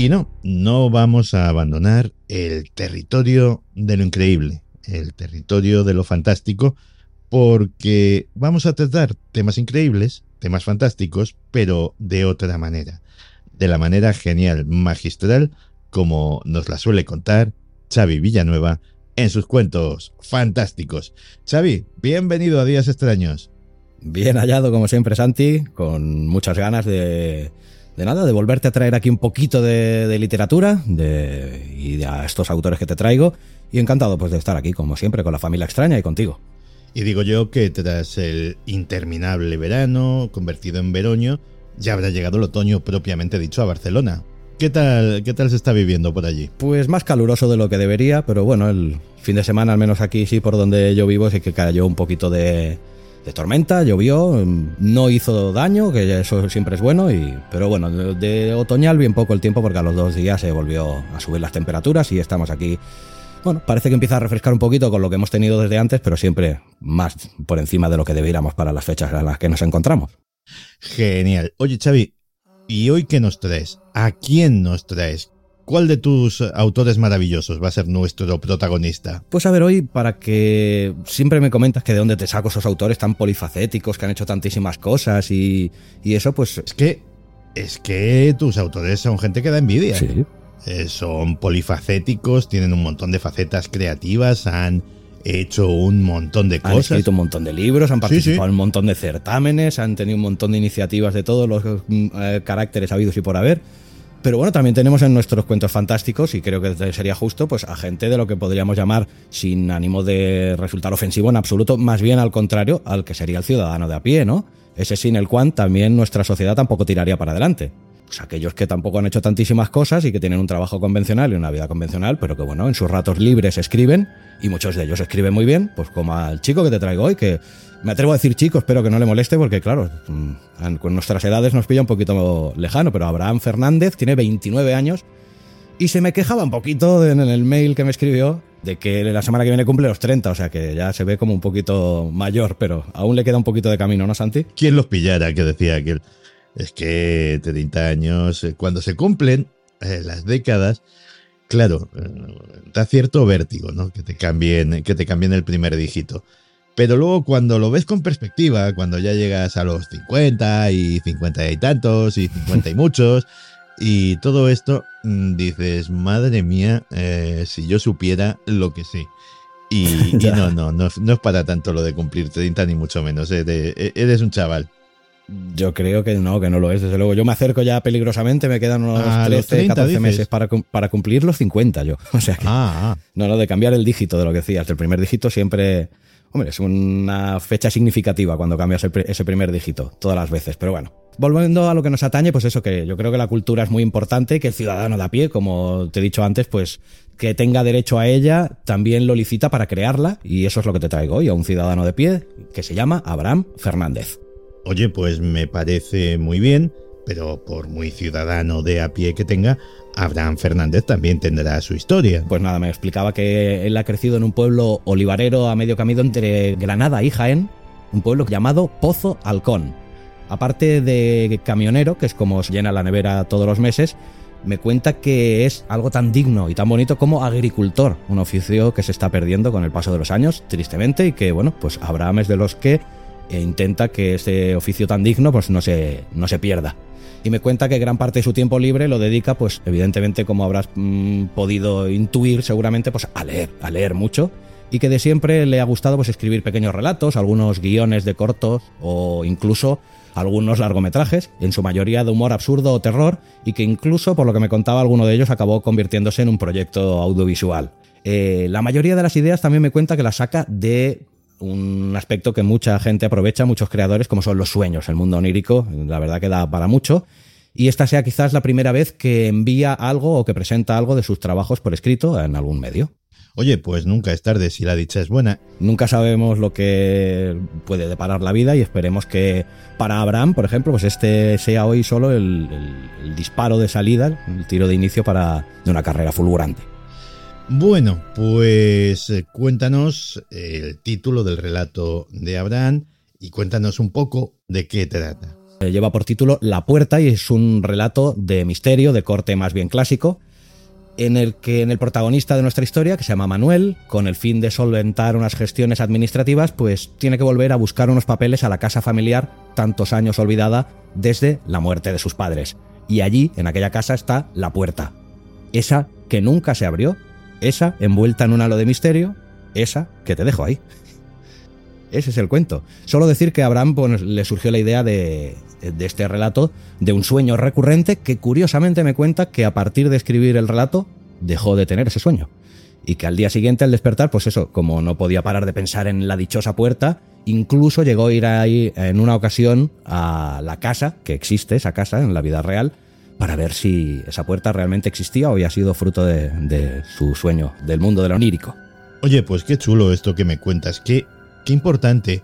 Y no, no vamos a abandonar el territorio de lo increíble, el territorio de lo fantástico, porque vamos a tratar temas increíbles, temas fantásticos, pero de otra manera, de la manera genial, magistral, como nos la suele contar Xavi Villanueva en sus cuentos fantásticos. Xavi, bienvenido a Días Extraños. Bien hallado, como siempre, Santi, con muchas ganas de, de nada, de volverte a traer aquí un poquito de, literatura de, y a estos autores que te traigo. Y encantado pues de estar aquí, como siempre, con la familia extraña y contigo. Y digo yo que tras el interminable verano, convertido en veroño, ya habrá llegado el otoño propiamente dicho a Barcelona. ¿Qué tal, ¿Qué tal se está viviendo por allí? Pues más caluroso de lo que debería, pero bueno, el fin de semana, al menos aquí sí, por donde yo vivo, sí que cayó un poquito de, de tormenta, llovió, no hizo daño, que eso siempre es bueno, y, pero bueno, de, otoñal bien poco el tiempo porque a los dos días se volvió a subir las temperaturas y estamos aquí. Bueno, parece que empieza a refrescar un poquito con lo que hemos tenido desde antes, pero siempre más por encima de lo que debiéramos para las fechas en las que nos encontramos. Genial. Oye, Xavi, ¿y hoy qué nos traes? ¿A quién nos traes? ¿Cuál de tus autores maravillosos va a ser nuestro protagonista? Pues a ver, hoy, para que siempre me comentas que de dónde te saco esos autores tan polifacéticos que han hecho tantísimas cosas y, eso, pues. Es que. Es que tus autores son gente que da envidia. Sí. Eh, son polifacéticos, tienen un montón de facetas creativas, han hecho un montón de cosas. Han escrito un montón de libros, han participado en un montón de certámenes, han tenido un montón de iniciativas de todos los mm, eh, caracteres habidos y por haber. Pero bueno, también tenemos en nuestros cuentos fantásticos, y creo que sería justo, pues a gente de lo que podríamos llamar, sin ánimo de resultar ofensivo en absoluto, más bien al contrario, al que sería el ciudadano de a pie, ¿no? Ese sin el cual también nuestra sociedad tampoco tiraría para adelante. Pues aquellos que tampoco han hecho tantísimas cosas y que tienen un trabajo convencional y una vida convencional, pero que bueno, en sus ratos libres escriben, y muchos de ellos escriben muy bien, pues como al chico que te traigo hoy, que me atrevo a decir chico, espero que no le moleste porque claro, mm, con nuestras edades nos pilla un poquito lejano, pero Abraham Fernández tiene 29 años y se me quejaba un poquito en el mail que me escribió de que la semana que viene cumple los 30, o sea que ya se ve como un poquito mayor, pero aún le queda un poquito de camino, ¿no, Santi? ¿Quién los pillara? Que decía aquel. Es que 30 años, eh, cuando se cumplen eh, las décadas, claro, eh, da cierto vértigo, ¿no? Que te cambien, que te cambien el primer dígito. Pero luego cuando lo ves con perspectiva, cuando ya llegas a los 50 y 50 y tantos y 50 y muchos y todo esto, mm, dices, madre mía, eh, si yo supiera lo que sé. Y, no, no, no, no, es para tanto lo de cumplir 30 ni mucho menos, eh, eh, eres un chaval. Yo creo que no, que no lo es, desde luego. Yo me acerco ya peligrosamente, me quedan unos 13, 14 meses para, para, cumplir los 50 yo. O sea que, ah, ah. No, no, de cambiar el dígito de lo que decías. El primer dígito siempre Hombre, es una fecha significativa cuando cambias ese primer dígito, todas las veces, pero bueno. Volviendo a lo que nos atañe, pues eso, que yo creo que la cultura es muy importante, que el ciudadano de a pie, como te he dicho antes, pues que tenga derecho a ella, también lo licita para crearla, y eso es lo que te traigo hoy, a un ciudadano de pie que se llama Abraham Fernández. Oye, pues me parece muy bien, pero por muy ciudadano de a pie que tenga, Abraham Fernández también tendrá su historia. Pues nada, me explicaba que él ha crecido en un pueblo olivarero a medio camino entre Granada y Jaén, un pueblo llamado Pozo Halcón. Aparte de camionero, que es como se llena la nevera todos los meses, me cuenta que es algo tan digno y tan bonito como agricultor, un oficio que se está perdiendo con el paso de los años, tristemente, y que, bueno, pues Abraham es de los que intenta que ese oficio tan digno pues no se, no se pierda y me cuenta que gran parte de su tiempo libre lo dedica, pues evidentemente, como habrás mm, podido intuir seguramente, pues a leer, a leer mucho y que de siempre le ha gustado pues escribir pequeños relatos, algunos guiones de cortos o incluso algunos largometrajes, en su mayoría de humor absurdo o terror, y que incluso, por lo que me contaba, alguno de ellos acabó convirtiéndose en un proyecto audiovisual. Eh, la mayoría de las ideas también me cuenta que las saca de un aspecto que mucha gente aprovecha, muchos creadores, como son los sueños. El mundo onírico, la verdad que da para mucho. Y esta sea quizás la primera vez que envía algo o que presenta algo de sus trabajos por escrito en algún medio. Oye, pues nunca es tarde si la dicha es buena. Nunca sabemos lo que puede deparar la vida y esperemos que para Abraham, por ejemplo, pues este sea hoy solo el, disparo de salida, el tiro de inicio para de una carrera fulgurante. Bueno, pues eh, cuéntanos el título del relato de Abraham y cuéntanos un poco de qué trata. Eh, lleva por título La puerta y es un relato de misterio, de corte más bien clásico, en el que en el protagonista de nuestra historia, que se llama Manuel, con el fin de solventar unas gestiones administrativas, pues tiene que volver a buscar unos papeles a la casa familiar, tantos años olvidada desde la muerte de sus padres. Y allí, en aquella casa, está la puerta. Esa que nunca se abrió esa envuelta en un halo de misterio, esa que te dejo ahí. Ese es el cuento. Solo decir que a Abraham pues, le surgió la idea de, de, este relato, de un sueño recurrente que curiosamente me cuenta que a partir de escribir el relato dejó de tener ese sueño. Y que al día siguiente al despertar, pues eso, como no podía parar de pensar en la dichosa puerta, incluso llegó a ir ahí en una ocasión a la casa, que existe esa casa en la vida real, para ver si esa puerta realmente existía o había sido fruto de, su sueño, del mundo del onírico. Oye, pues qué chulo esto que me cuentas, qué, qué importante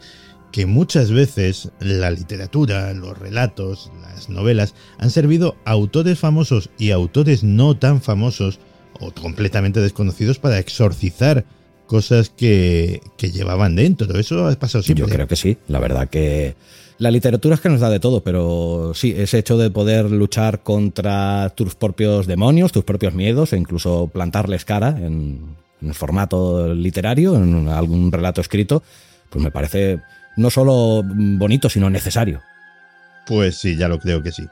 que muchas veces la literatura, los relatos, las novelas han servido a autores famosos y autores no tan famosos o completamente desconocidos para exorcizar cosas que, que llevaban dentro. Eso ha pasado siempre. Yo creo que sí. La verdad que la literatura es que nos da de todo, pero sí, ese hecho de poder luchar contra tus propios demonios, tus propios miedos, e incluso plantarles cara en, en formato literario, en algún relato escrito, pues me parece no solo bonito, sino necesario. Pues sí, ya lo creo que sí.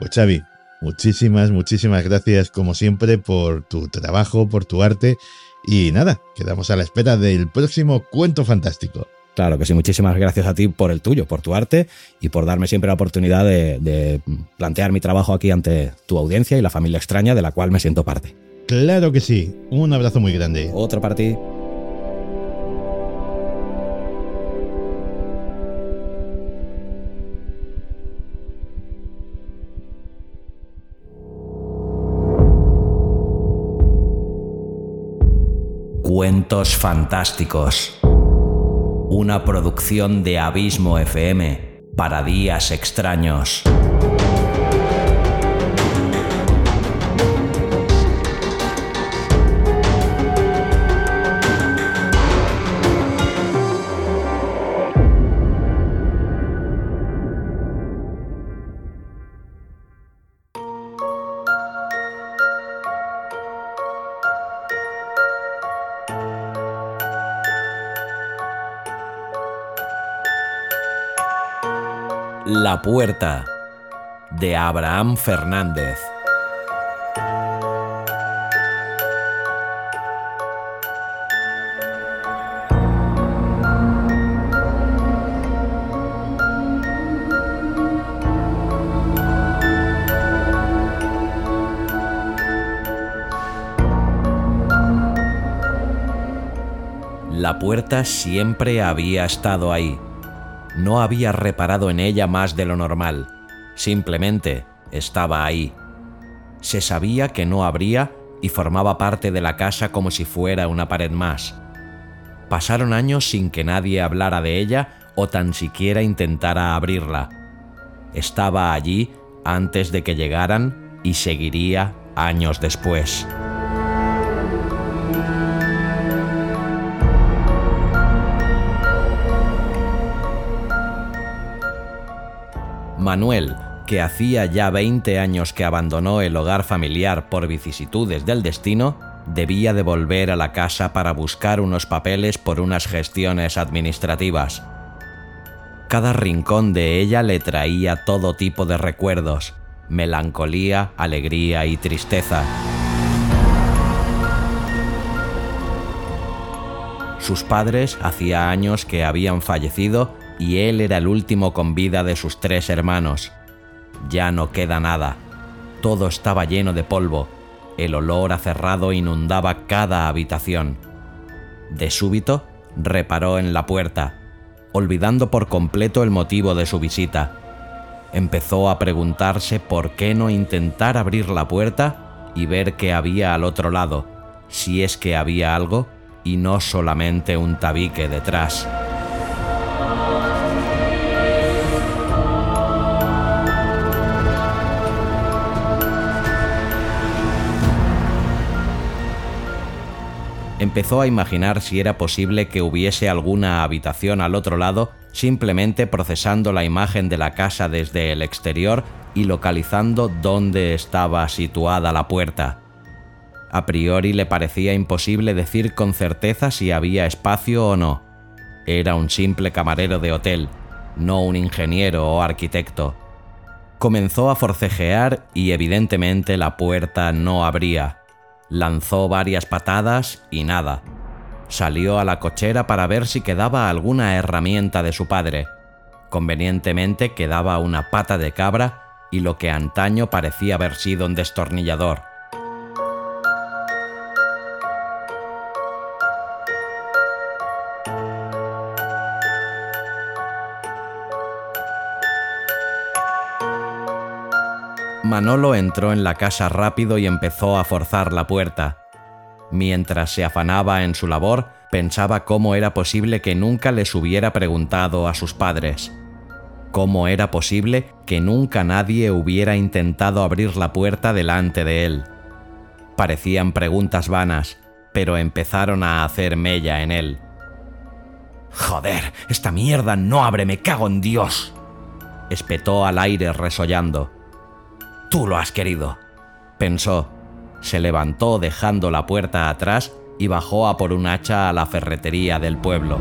Pues Xavi, muchísimas, muchísimas gracias como siempre por tu trabajo, por tu arte y nada, quedamos a la espera del próximo cuento fantástico. Claro que sí, muchísimas gracias a ti por el tuyo, por tu arte y por darme siempre la oportunidad de, plantear mi trabajo aquí ante tu audiencia y la familia extraña de la cual me siento parte. Claro que sí, un abrazo muy grande. Otro para ti. Cuentos fantásticos una producción de Abismo FM para días extraños. La puerta de Abraham Fernández. La puerta siempre había estado ahí no había reparado en ella más de lo normal, simplemente estaba ahí. Se sabía que no habría y formaba parte de la casa como si fuera una pared más. Pasaron años sin que nadie hablara de ella o tan siquiera intentara abrirla. Estaba allí antes de que llegaran y seguiría años después. Manuel, que hacía ya 20 años que abandonó el hogar familiar por vicisitudes del destino, debía de volver a la casa para buscar unos papeles por unas gestiones administrativas. Cada rincón de ella le traía todo tipo de recuerdos, melancolía, alegría y tristeza. Sus padres hacía años que habían fallecido y él era el último con vida de sus tres hermanos. Ya no queda nada. Todo estaba lleno de polvo. El olor acerrado inundaba cada habitación. De súbito, reparó en la puerta, olvidando por completo el motivo de su visita. Empezó a preguntarse por qué no intentar abrir la puerta y ver qué había al otro lado, si es que había algo y no solamente un tabique detrás. Empezó a imaginar si era posible que hubiese alguna habitación al otro lado simplemente procesando la imagen de la casa desde el exterior y localizando dónde estaba situada la puerta. A priori le parecía imposible decir con certeza si había espacio o no. Era un simple camarero de hotel, no un ingeniero o arquitecto. Comenzó a forcejear y evidentemente la puerta no abría. Lanzó varias patadas y nada. Salió a la cochera para ver si quedaba alguna herramienta de su padre. Convenientemente quedaba una pata de cabra y lo que antaño parecía haber sido un destornillador. Manolo entró en la casa rápido y empezó a forzar la puerta. Mientras se afanaba en su labor, pensaba cómo era posible que nunca les hubiera preguntado a sus padres. Cómo era posible que nunca nadie hubiera intentado abrir la puerta delante de él. Parecían preguntas vanas, pero empezaron a hacer mella en él. Joder, esta mierda no abre, me cago en Dios. espetó al aire resollando. Tú lo has querido, pensó. Se levantó dejando la puerta atrás y bajó a por un hacha a la ferretería del pueblo.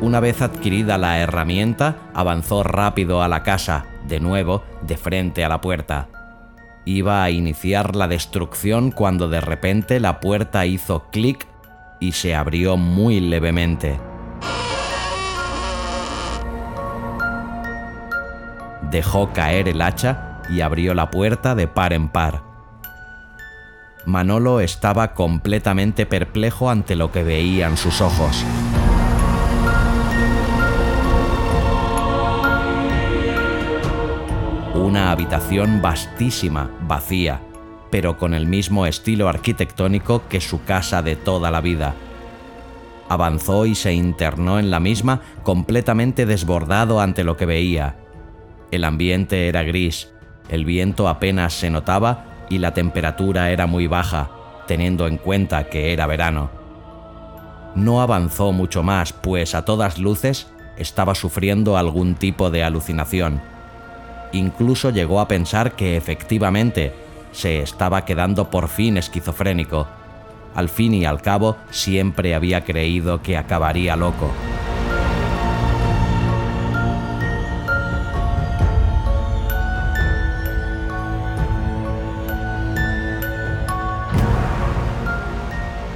Una vez adquirida la herramienta, avanzó rápido a la casa, de nuevo, de frente a la puerta. Iba a iniciar la destrucción cuando de repente la puerta hizo clic y se abrió muy levemente. Dejó caer el hacha y abrió la puerta de par en par. Manolo estaba completamente perplejo ante lo que veían sus ojos. Una habitación vastísima, vacía, pero con el mismo estilo arquitectónico que su casa de toda la vida. Avanzó y se internó en la misma completamente desbordado ante lo que veía. El ambiente era gris, el viento apenas se notaba y la temperatura era muy baja, teniendo en cuenta que era verano. No avanzó mucho más, pues a todas luces estaba sufriendo algún tipo de alucinación Incluso llegó a pensar que efectivamente se estaba quedando por fin esquizofrénico. Al fin y al cabo, siempre había creído que acabaría loco.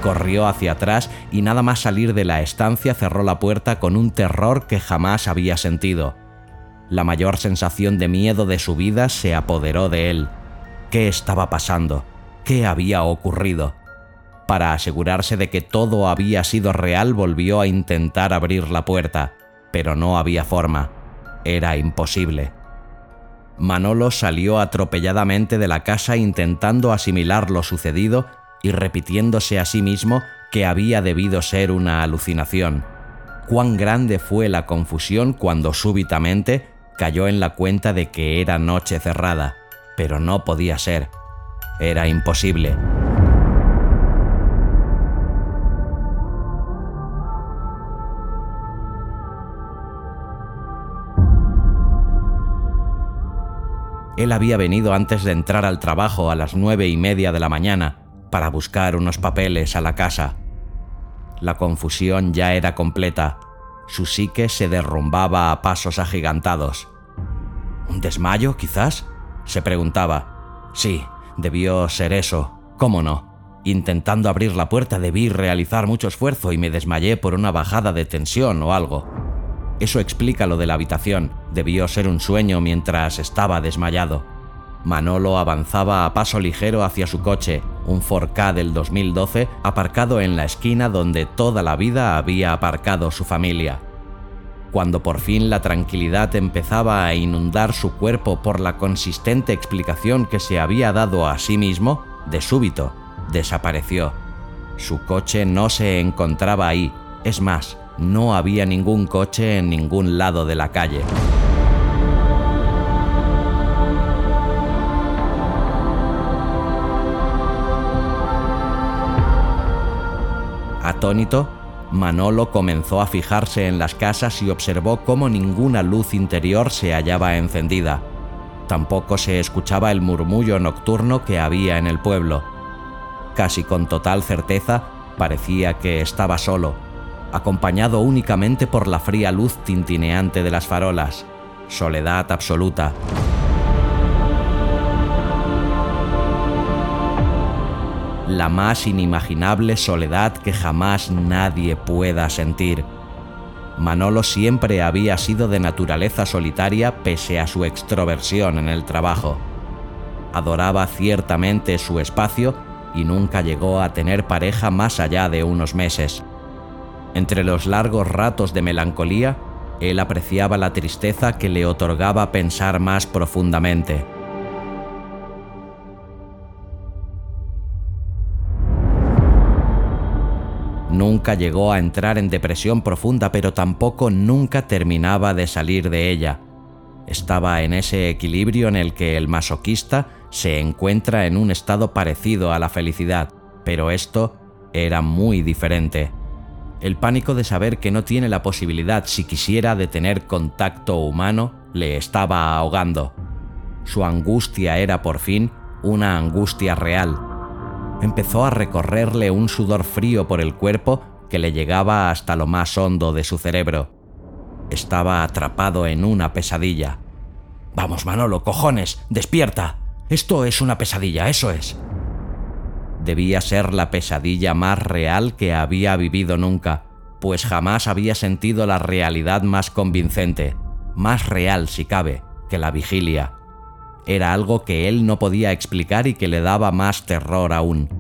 Corrió hacia atrás y nada más salir de la estancia cerró la puerta con un terror que jamás había sentido. La mayor sensación de miedo de su vida se apoderó de él. ¿Qué estaba pasando? ¿Qué había ocurrido? Para asegurarse de que todo había sido real volvió a intentar abrir la puerta, pero no había forma. Era imposible. Manolo salió atropelladamente de la casa intentando asimilar lo sucedido y repitiéndose a sí mismo que había debido ser una alucinación. Cuán grande fue la confusión cuando súbitamente cayó en la cuenta de que era noche cerrada, pero no podía ser. Era imposible. Él había venido antes de entrar al trabajo a las nueve y media de la mañana para buscar unos papeles a la casa. La confusión ya era completa su psique se derrumbaba a pasos agigantados. ¿Un desmayo, quizás? se preguntaba. Sí, debió ser eso. ¿Cómo no? Intentando abrir la puerta debí realizar mucho esfuerzo y me desmayé por una bajada de tensión o algo. Eso explica lo de la habitación. Debió ser un sueño mientras estaba desmayado. Manolo avanzaba a paso ligero hacia su coche, un 4K del 2012, aparcado en la esquina donde toda la vida había aparcado su familia. Cuando por fin la tranquilidad empezaba a inundar su cuerpo por la consistente explicación que se había dado a sí mismo, de súbito, desapareció. Su coche no se encontraba ahí, es más, no había ningún coche en ningún lado de la calle. Atónito, Manolo comenzó a fijarse en las casas y observó cómo ninguna luz interior se hallaba encendida. Tampoco se escuchaba el murmullo nocturno que había en el pueblo. Casi con total certeza, parecía que estaba solo, acompañado únicamente por la fría luz tintineante de las farolas. Soledad absoluta. La más inimaginable soledad que jamás nadie pueda sentir. Manolo siempre había sido de naturaleza solitaria pese a su extroversión en el trabajo. Adoraba ciertamente su espacio y nunca llegó a tener pareja más allá de unos meses. Entre los largos ratos de melancolía, él apreciaba la tristeza que le otorgaba pensar más profundamente. Nunca llegó a entrar en depresión profunda, pero tampoco nunca terminaba de salir de ella. Estaba en ese equilibrio en el que el masoquista se encuentra en un estado parecido a la felicidad, pero esto era muy diferente. El pánico de saber que no tiene la posibilidad si quisiera de tener contacto humano le estaba ahogando. Su angustia era por fin una angustia real, empezó a recorrerle un sudor frío por el cuerpo que le llegaba hasta lo más hondo de su cerebro. Estaba atrapado en una pesadilla. Vamos, Manolo, cojones, despierta. Esto es una pesadilla, eso es. Debía ser la pesadilla más real que había vivido nunca, pues jamás había sentido la realidad más convincente, más real si cabe, que la vigilia era algo que él no podía explicar y que le daba más terror aún.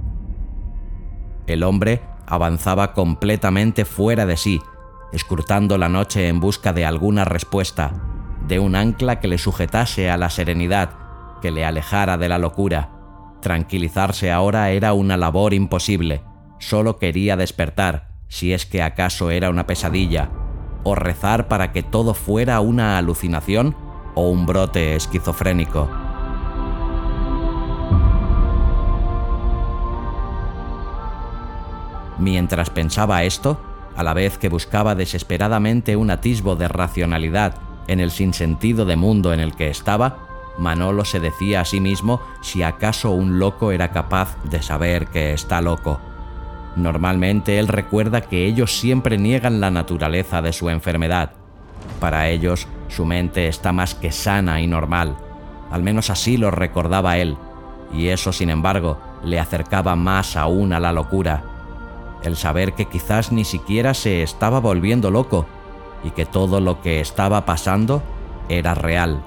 El hombre avanzaba completamente fuera de sí, escrutando la noche en busca de alguna respuesta, de un ancla que le sujetase a la serenidad, que le alejara de la locura. Tranquilizarse ahora era una labor imposible, solo quería despertar, si es que acaso era una pesadilla, o rezar para que todo fuera una alucinación o un brote esquizofrénico. Mientras pensaba esto, a la vez que buscaba desesperadamente un atisbo de racionalidad en el sinsentido de mundo en el que estaba, Manolo se decía a sí mismo si acaso un loco era capaz de saber que está loco. Normalmente él recuerda que ellos siempre niegan la naturaleza de su enfermedad. Para ellos, su mente está más que sana y normal. Al menos así lo recordaba él, y eso, sin embargo, le acercaba más aún a la locura. El saber que quizás ni siquiera se estaba volviendo loco y que todo lo que estaba pasando era real.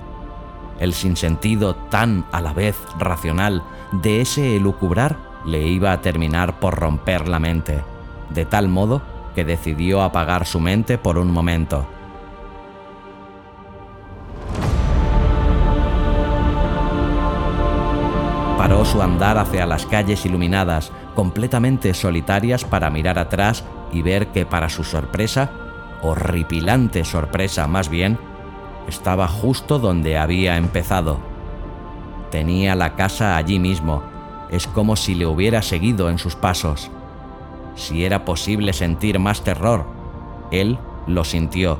El sinsentido tan a la vez racional de ese elucubrar le iba a terminar por romper la mente, de tal modo que decidió apagar su mente por un momento. Su andar hacia las calles iluminadas, completamente solitarias para mirar atrás y ver que para su sorpresa, horripilante sorpresa más bien, estaba justo donde había empezado. Tenía la casa allí mismo, es como si le hubiera seguido en sus pasos. Si era posible sentir más terror, él lo sintió.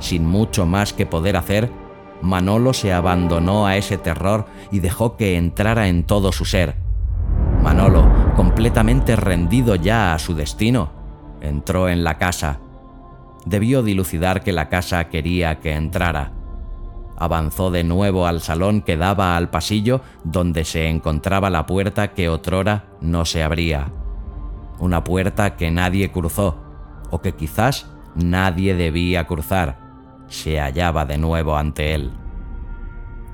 Sin mucho más que poder hacer, Manolo se abandonó a ese terror y dejó que entrara en todo su ser. Manolo, completamente rendido ya a su destino, entró en la casa. Debió dilucidar que la casa quería que entrara. Avanzó de nuevo al salón que daba al pasillo donde se encontraba la puerta que otrora no se abría. Una puerta que nadie cruzó, o que quizás Nadie debía cruzar. Se hallaba de nuevo ante él.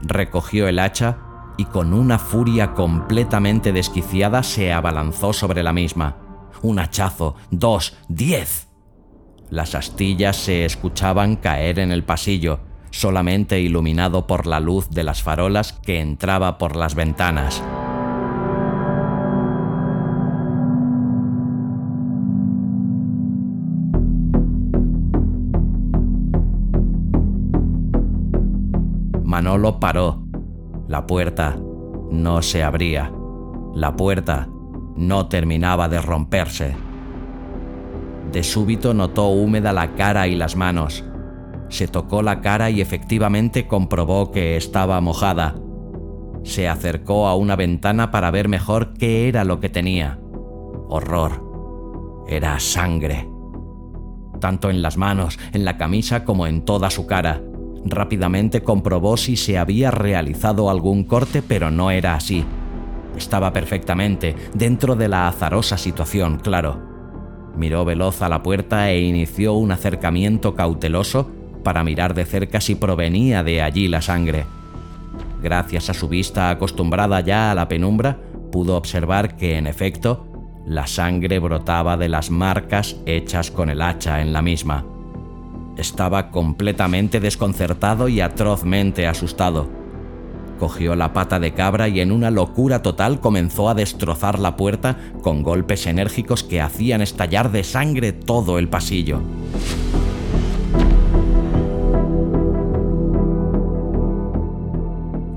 Recogió el hacha y con una furia completamente desquiciada se abalanzó sobre la misma. Un hachazo, dos, diez. Las astillas se escuchaban caer en el pasillo, solamente iluminado por la luz de las farolas que entraba por las ventanas. Manolo paró. La puerta no se abría. La puerta no terminaba de romperse. De súbito notó húmeda la cara y las manos. Se tocó la cara y efectivamente comprobó que estaba mojada. Se acercó a una ventana para ver mejor qué era lo que tenía. Horror. Era sangre. Tanto en las manos, en la camisa como en toda su cara. Rápidamente comprobó si se había realizado algún corte, pero no era así. Estaba perfectamente dentro de la azarosa situación, claro. Miró veloz a la puerta e inició un acercamiento cauteloso para mirar de cerca si provenía de allí la sangre. Gracias a su vista acostumbrada ya a la penumbra, pudo observar que, en efecto, la sangre brotaba de las marcas hechas con el hacha en la misma. Estaba completamente desconcertado y atrozmente asustado. Cogió la pata de cabra y en una locura total comenzó a destrozar la puerta con golpes enérgicos que hacían estallar de sangre todo el pasillo.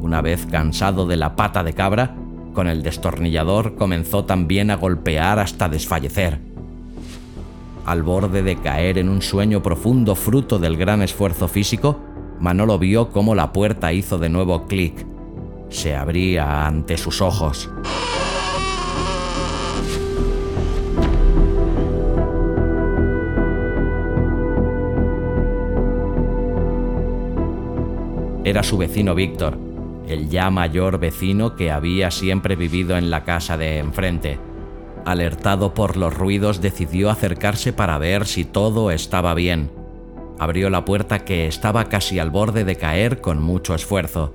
Una vez cansado de la pata de cabra, con el destornillador comenzó también a golpear hasta desfallecer al borde de caer en un sueño profundo fruto del gran esfuerzo físico, Manolo vio cómo la puerta hizo de nuevo clic. Se abría ante sus ojos. Era su vecino Víctor, el ya mayor vecino que había siempre vivido en la casa de enfrente Alertado por los ruidos, decidió acercarse para ver si todo estaba bien. Abrió la puerta que estaba casi al borde de caer con mucho esfuerzo.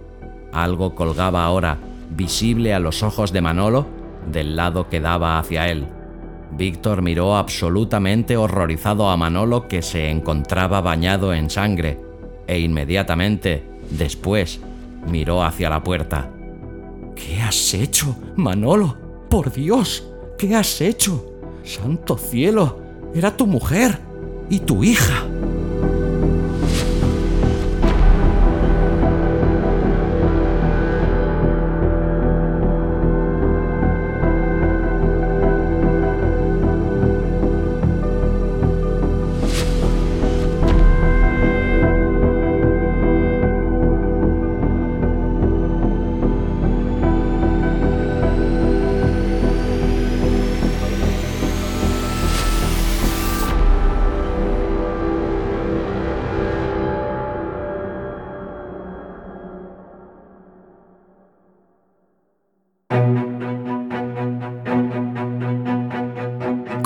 Algo colgaba ahora, visible a los ojos de Manolo, del lado que daba hacia él. Víctor miró absolutamente horrorizado a Manolo que se encontraba bañado en sangre, e inmediatamente, después, miró hacia la puerta. ¿Qué has hecho, Manolo? ¡Por Dios! ¿Qué has hecho? Santo cielo, era tu mujer y tu hija.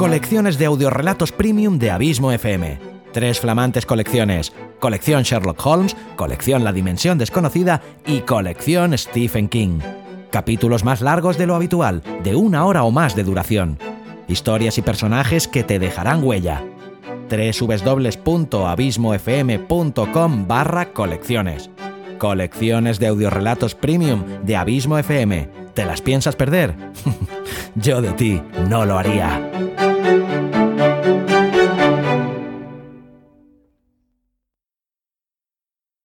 Colecciones de audiorelatos premium de Abismo FM. Tres flamantes colecciones. Colección Sherlock Holmes, colección La Dimensión Desconocida y colección Stephen King. Capítulos más largos de lo habitual, de una hora o más de duración. Historias y personajes que te dejarán huella. www.abismofm.com barra colecciones. Colecciones de audiorelatos premium de Abismo FM. ¿Te las piensas perder? Yo de ti no lo haría. Thank you.